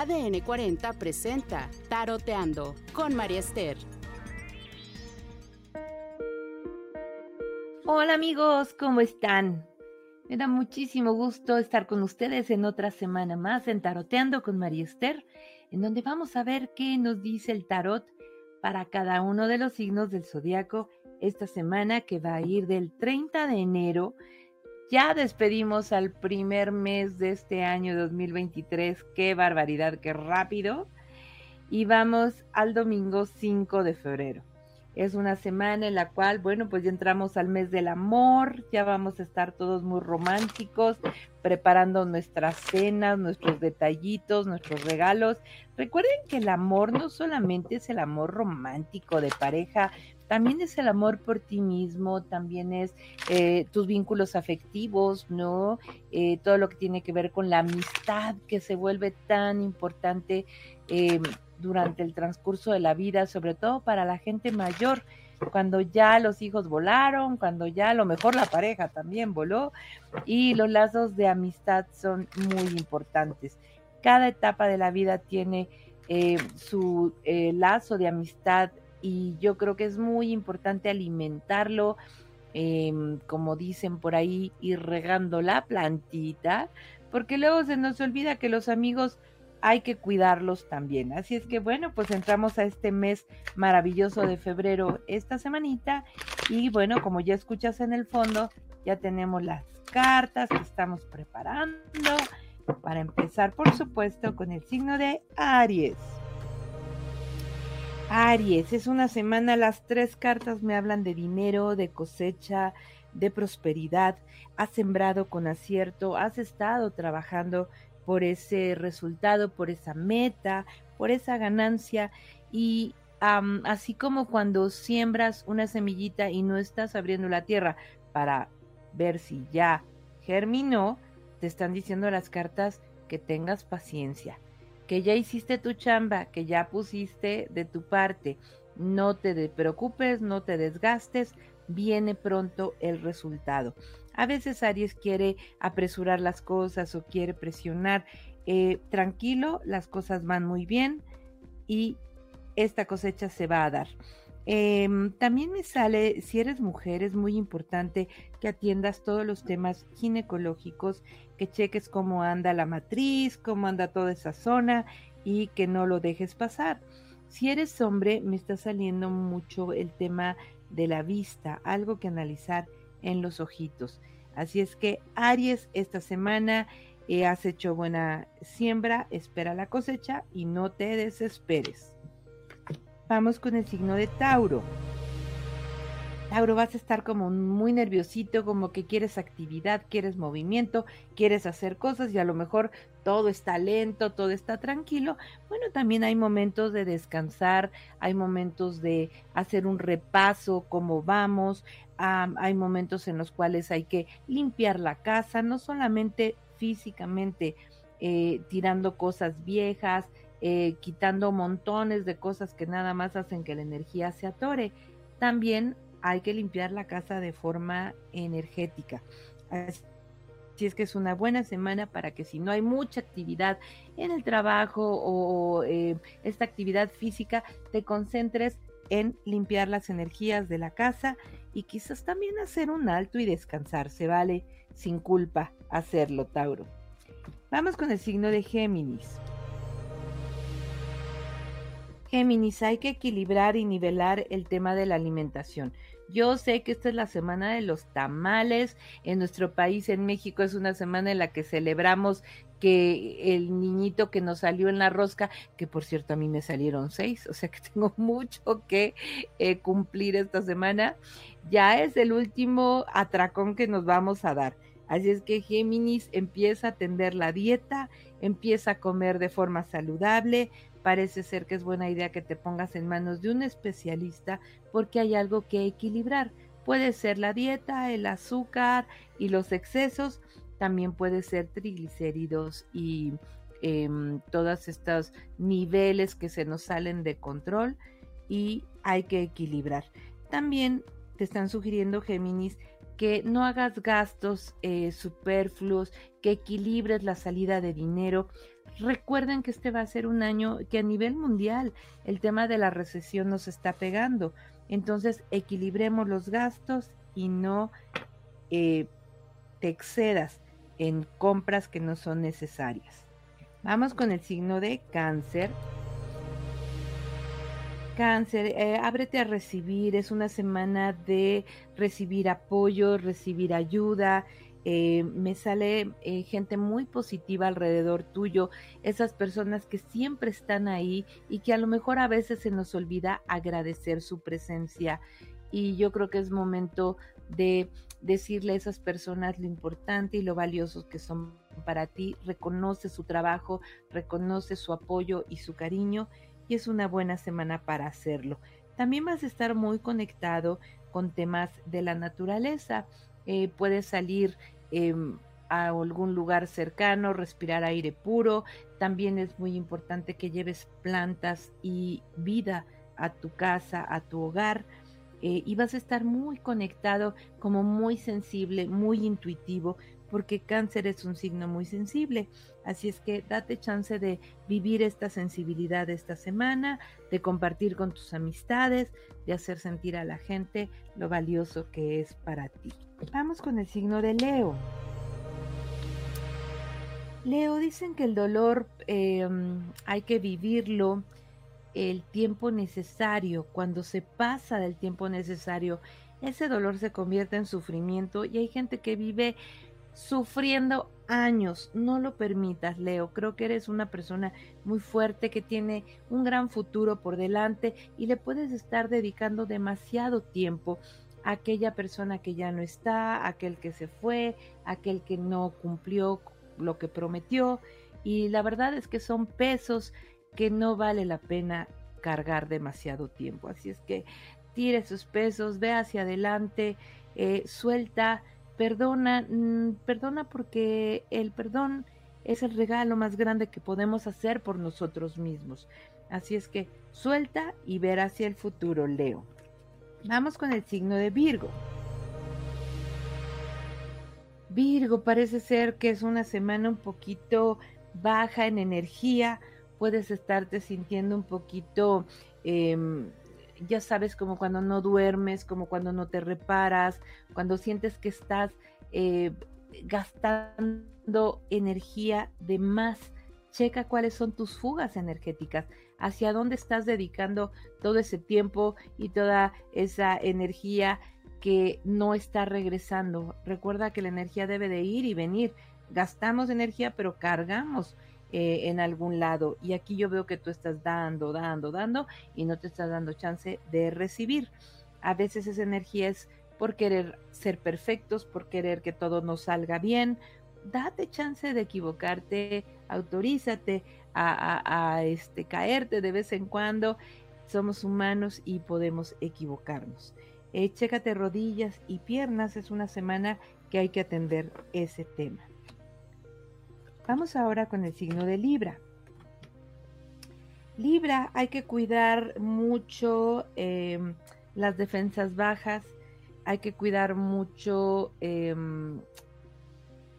ADN 40 presenta Taroteando con María Esther. Hola amigos, ¿cómo están? Me da muchísimo gusto estar con ustedes en otra semana más en Taroteando con María Esther, en donde vamos a ver qué nos dice el tarot para cada uno de los signos del zodiaco esta semana que va a ir del 30 de enero ya despedimos al primer mes de este año 2023. Qué barbaridad, qué rápido. Y vamos al domingo 5 de febrero. Es una semana en la cual, bueno, pues ya entramos al mes del amor, ya vamos a estar todos muy románticos, preparando nuestras cenas, nuestros detallitos, nuestros regalos. Recuerden que el amor no solamente es el amor romántico de pareja, también es el amor por ti mismo, también es eh, tus vínculos afectivos, ¿no? Eh, todo lo que tiene que ver con la amistad que se vuelve tan importante em, durante el transcurso de la vida, sobre todo para la gente mayor, cuando ya los hijos volaron, cuando ya a lo mejor la pareja también voló y los lazos de amistad son muy importantes. Cada etapa de la vida tiene eh, su lazo de amistad y yo creo que es muy importante alimentarlo, em, como dicen por ahí, ir regando la plantita, porque luego se nos olvida que los amigos hay que cuidarlos también. Así es que bueno, pues entramos a este mes maravilloso de febrero esta semanita y bueno, como ya escuchas en el fondo, ya tenemos las cartas que estamos preparando para empezar, por supuesto, con el signo de Aries. Aries, es una semana, las tres cartas me hablan de dinero, de cosecha, de prosperidad. Has sembrado con acierto, has estado trabajando por ese resultado, por esa meta, por esa ganancia y así como cuando siembras una semillita y no estás abriendo la tierra para ver si ya germinó, te están diciendo las cartas que tengas paciencia que ya hiciste tu chamba, que ya pusiste de tu parte. No te preocupes, no te desgastes, viene pronto el resultado. A veces Aries quiere apresurar las cosas o quiere presionar. Eh, tranquilo, las cosas van muy bien y esta cosecha se va a dar. Em, también me sale, si eres mujer, es muy importante que atiendas todos los temas ginecológicos, que cheques cómo anda la matriz, cómo anda toda esa zona y que no lo dejes pasar. Si eres hombre, me está saliendo mucho el tema de la vista, algo que analizar en los ojitos. Así es que Aries, esta semana eh, has hecho buena siembra, espera la cosecha y no te desesperes. Vamos con el signo de Tauro. Tauro, vas a estar como muy nerviosito, como que quieres actividad, quieres movimiento, quieres hacer cosas y a lo mejor todo está lento, todo está tranquilo. Bueno, también hay momentos de descansar, hay momentos de hacer un repaso, cómo vamos, hay momentos en los cuales hay que limpiar la casa, no solamente físicamente eh, tirando cosas viejas, eh, quitando montones de cosas que nada más hacen que la energía se atore. También hay que limpiar la casa de forma energética. Así es que es una buena semana para que si no hay mucha actividad en el trabajo o eh, esta actividad física, te concentres en limpiar las energías de la casa y quizás también hacer un alto y descansar. Se vale sin culpa hacerlo, Tauro. Vamos con el signo de Géminis. Géminis, hay que equilibrar y nivelar el tema de la alimentación. Yo sé que esta es la semana de los tamales. En nuestro país, en México, es una semana en la que celebramos que el niñito que nos salió en la rosca, que por cierto a mí me salieron seis, o sea que tengo mucho que eh, cumplir esta semana, ya es el último atracón que nos vamos a dar. Así es que Géminis empieza a atender la dieta, empieza a comer de forma saludable, parece ser que es buena idea que te pongas en manos de un especialista porque hay algo que equilibrar. Puede ser la dieta, el azúcar y los excesos, también puede ser triglicéridos y em, todos estos niveles que se nos salen de control y hay que equilibrar. También te están sugiriendo, Géminis, que no hagas gastos eh, superfluos, que equilibres la salida de dinero. Recuerden que este va a ser un año que a nivel mundial el tema de la recesión nos está pegando. Entonces equilibremos los gastos y no eh, te excedas en compras que no son necesarias. Vamos con el signo de cáncer. Cáncer, eh, ábrete a recibir, es una semana de recibir apoyo, recibir ayuda. Eh, me sale eh, gente muy positiva alrededor tuyo, esas personas que siempre están ahí y que a lo mejor a veces se nos olvida agradecer su presencia. Y yo creo que es momento de decirle a esas personas lo importante y lo valiosos que son para ti, reconoce su trabajo, reconoce su apoyo y su cariño y es una buena semana para hacerlo. También vas a estar muy conectado con temas de la naturaleza. Eh, puedes salir em, a algún lugar cercano, respirar aire puro. También es muy importante que lleves plantas y vida a tu casa, a tu hogar. Eh, y vas a estar muy conectado, como muy sensible, muy intuitivo, porque cáncer es un signo muy sensible. Así es que date chance de vivir esta sensibilidad esta semana, de compartir con tus amistades, de hacer sentir a la gente lo valioso que es para ti. Vamos con el signo de Leo. Leo, dicen que el dolor em, hay que vivirlo el tiempo necesario. Cuando se pasa del tiempo necesario, ese dolor se convierte en sufrimiento y hay gente que vive sufriendo años. No lo permitas, Leo. Creo que eres una persona muy fuerte que tiene un gran futuro por delante y le puedes estar dedicando demasiado tiempo aquella persona que ya no está, aquel que se fue, aquel que no cumplió lo que prometió. Y la verdad es que son pesos que no vale la pena cargar demasiado tiempo. Así es que tire sus pesos, ve hacia adelante, eh, suelta perdona, mm, perdona porque el perdón es el regalo más grande que podemos hacer por nosotros mismos. Así es que suelta y ver hacia el futuro, Leo. Vamos con el signo de Virgo. Virgo, parece ser que es una semana un poquito baja en energía. Puedes estarte sintiendo un poquito em, ya sabes, como cuando no duermes, como cuando no te reparas, cuando sientes que estás eh, gastando energía de más. Checa cuáles son tus fugas energéticas, hacia dónde estás dedicando todo ese tiempo y toda esa energía que no está regresando. Recuerda que la energía debe de ir y venir. Gastamos energía, pero cargamos eh, en algún lado. Y aquí yo veo que tú estás dando, dando, dando y no te estás dando chance de recibir. A veces esa energía es por querer ser perfectos, por querer que todo nos salga bien. Date chance de equivocarte, autorízate a, este, caerte de vez en cuando. Somos humanos y podemos equivocarnos. Eh, chécate rodillas y piernas, es una semana que hay que atender ese tema. Vamos ahora con el signo de Libra. Libra, hay que cuidar mucho em, las defensas bajas, hay que cuidar mucho, em,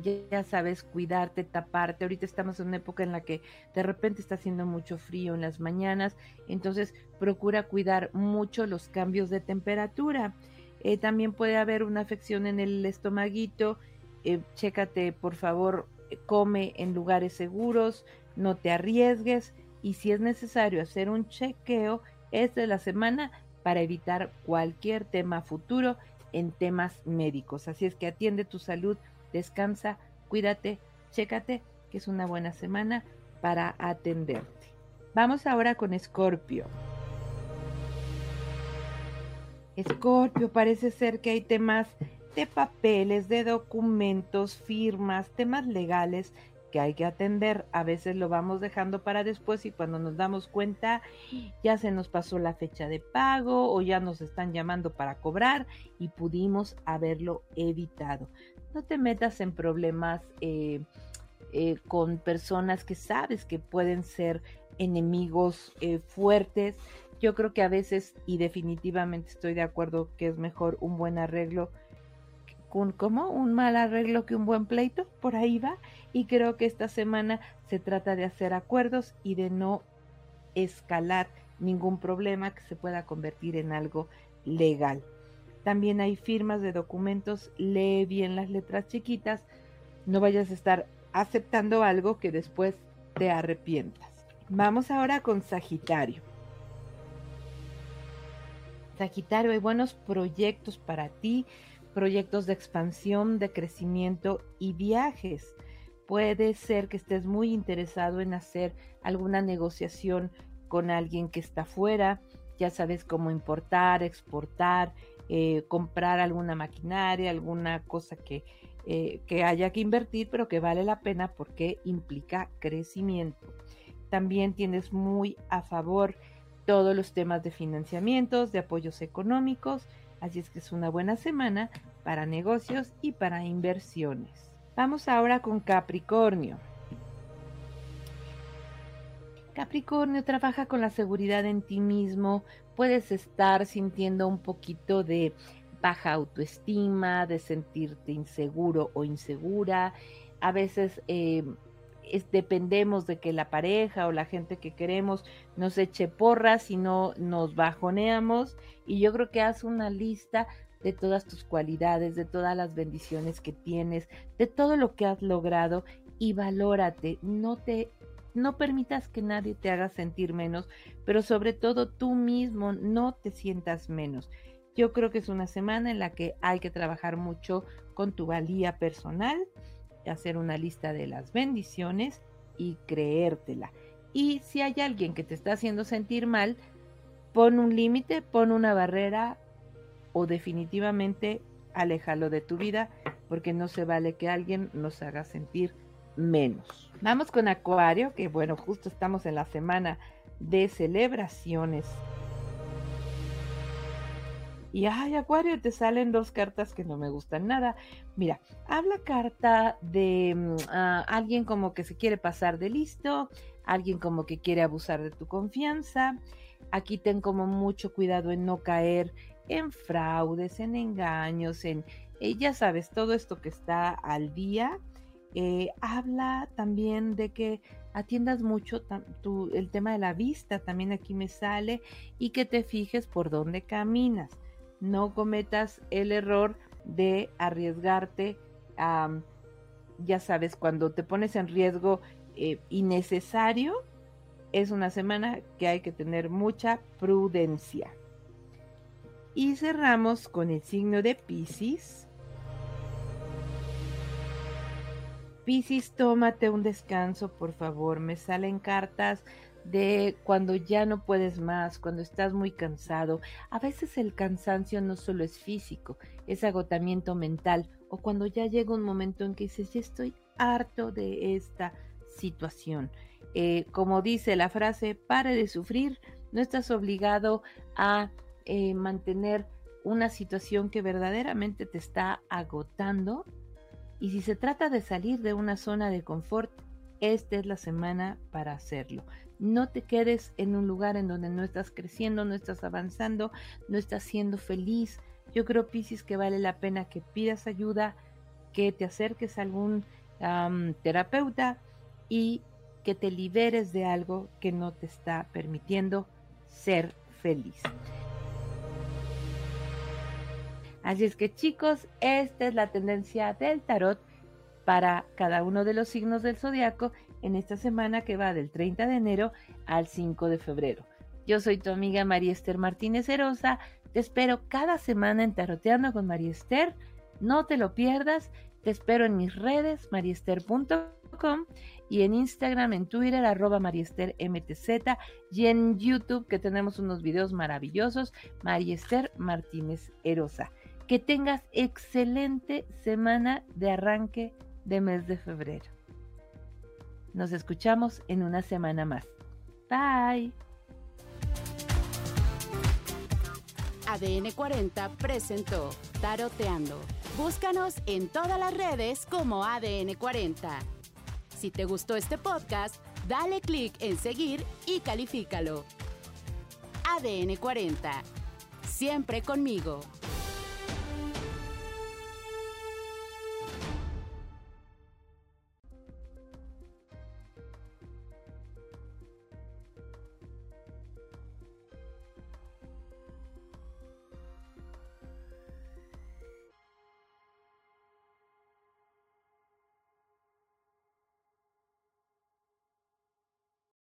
ya, sabes, cuidarte, taparte. Ahorita estamos en una época en la que de repente está haciendo mucho frío en las mañanas, entonces procura cuidar mucho los cambios de temperatura. Eh, también puede haber una afección en el estomaguito. Eh, chécate, por favor, come en lugares seguros, no te arriesgues y si es necesario hacer un chequeo, es de la semana para evitar cualquier tema futuro en temas médicos. Así es que atiende tu salud, descansa, cuídate, chécate, que es una buena semana para atenderte. Vamos ahora con Escorpio. Escorpio, parece ser que hay temas de papeles, de documentos, firmas, temas legales que hay que atender. A veces lo vamos dejando para después y cuando nos damos cuenta ya se nos pasó la fecha de pago o ya nos están llamando para cobrar y pudimos haberlo evitado. No te metas en problemas eh, eh, con personas que sabes que pueden ser enemigos eh, fuertes. Yo creo que a veces y definitivamente estoy de acuerdo que es mejor un buen arreglo un, como un mal arreglo que un buen pleito, por ahí va. Y creo que esta semana se trata de hacer acuerdos y de no escalar ningún problema que se pueda convertir en algo legal. También hay firmas de documentos, lee bien las letras chiquitas, no vayas a estar aceptando algo que después te arrepientas. Vamos ahora con Sagitario. Sagitario, hay buenos proyectos para ti, proyectos de expansión, de crecimiento y viajes. Puede ser que estés muy interesado en hacer alguna negociación con alguien que está fuera, ya sabes cómo importar, exportar, eh, comprar alguna maquinaria, alguna cosa que, eh, que haya que invertir, pero que vale la pena porque implica crecimiento. También tienes muy a favor todos los temas de financiamientos, de apoyos económicos, así es que es una buena semana para negocios y para inversiones. Vamos ahora con Capricornio. Capricornio trabaja con la seguridad en ti mismo, puedes estar sintiendo un poquito de baja autoestima, de sentirte inseguro o insegura. A veces eh, dependemos de que la pareja o la gente que queremos nos eche porras y no nos bajoneamos. Y yo creo que haz una lista de todas tus cualidades, de todas las bendiciones que tienes, de todo lo que has logrado y valórate. No te no permitas que nadie te haga sentir menos, pero sobre todo tú mismo no te sientas menos. Yo creo que es una semana en la que hay que trabajar mucho con tu valía personal, hacer una lista de las bendiciones y creértela. Y si hay alguien que te está haciendo sentir mal, pon un límite, pon una barrera o definitivamente aléjalo de tu vida porque no se vale que alguien nos haga sentir menos. Vamos con Acuario, que bueno, justo estamos en la semana de celebraciones. Y ay, Acuario, te salen dos cartas que no me gustan nada. Mira, habla carta de mm, alguien como que se quiere pasar de listo, alguien como que quiere abusar de tu confianza. Aquí ten como mucho cuidado en no caer en fraudes, en engaños, en, eh, ya sabes, todo esto que está al día. Eh, habla también de que atiendas mucho el tema de la vista, también aquí me sale, y que te fijes por dónde caminas no cometas el error de arriesgarte ya sabes, cuando te pones en riesgo eh, innecesario, es una semana que hay que tener mucha prudencia. Y cerramos con el signo de Pisces. Pisces, tómate un descanso, por favor. Me salen cartas de cuando ya no puedes más, cuando estás muy cansado. A veces el cansancio no solo es físico, es agotamiento mental o cuando ya llega un momento en que dices, ya estoy harto de esta situación. Eh, como dice la frase, pare de sufrir, no estás obligado a eh, mantener una situación que verdaderamente te está agotando. Y si se trata de salir de una zona de confort, esta es la semana para hacerlo. No te quedes en un lugar en donde no estás creciendo, no estás avanzando, no estás siendo feliz. Yo creo, Piscis, que vale la pena que pidas ayuda, que te acerques a algún terapeuta y que te liberes de algo que no te está permitiendo ser feliz. Así es que chicos, esta es la tendencia del tarot para cada uno de los signos del zodiaco en esta semana que va del 30 de enero al 5 de febrero. Yo soy tu amiga María Esther Martínez Herosa. Te espero cada semana en Taroteando con María Esther. No te lo pierdas. Te espero en mis redes, mariester.com y en Instagram, en Twitter, arroba y en YouTube, que tenemos unos videos maravillosos, Mariester Martínez Herosa. Que tengas excelente semana de arranque de mes de febrero. Nos escuchamos en una semana más. Bye. ADN 40 presentó Taroteando. Búscanos en todas las redes como ADN 40. Si te gustó este podcast, dale clic en seguir y califícalo. ADN 40. Siempre conmigo.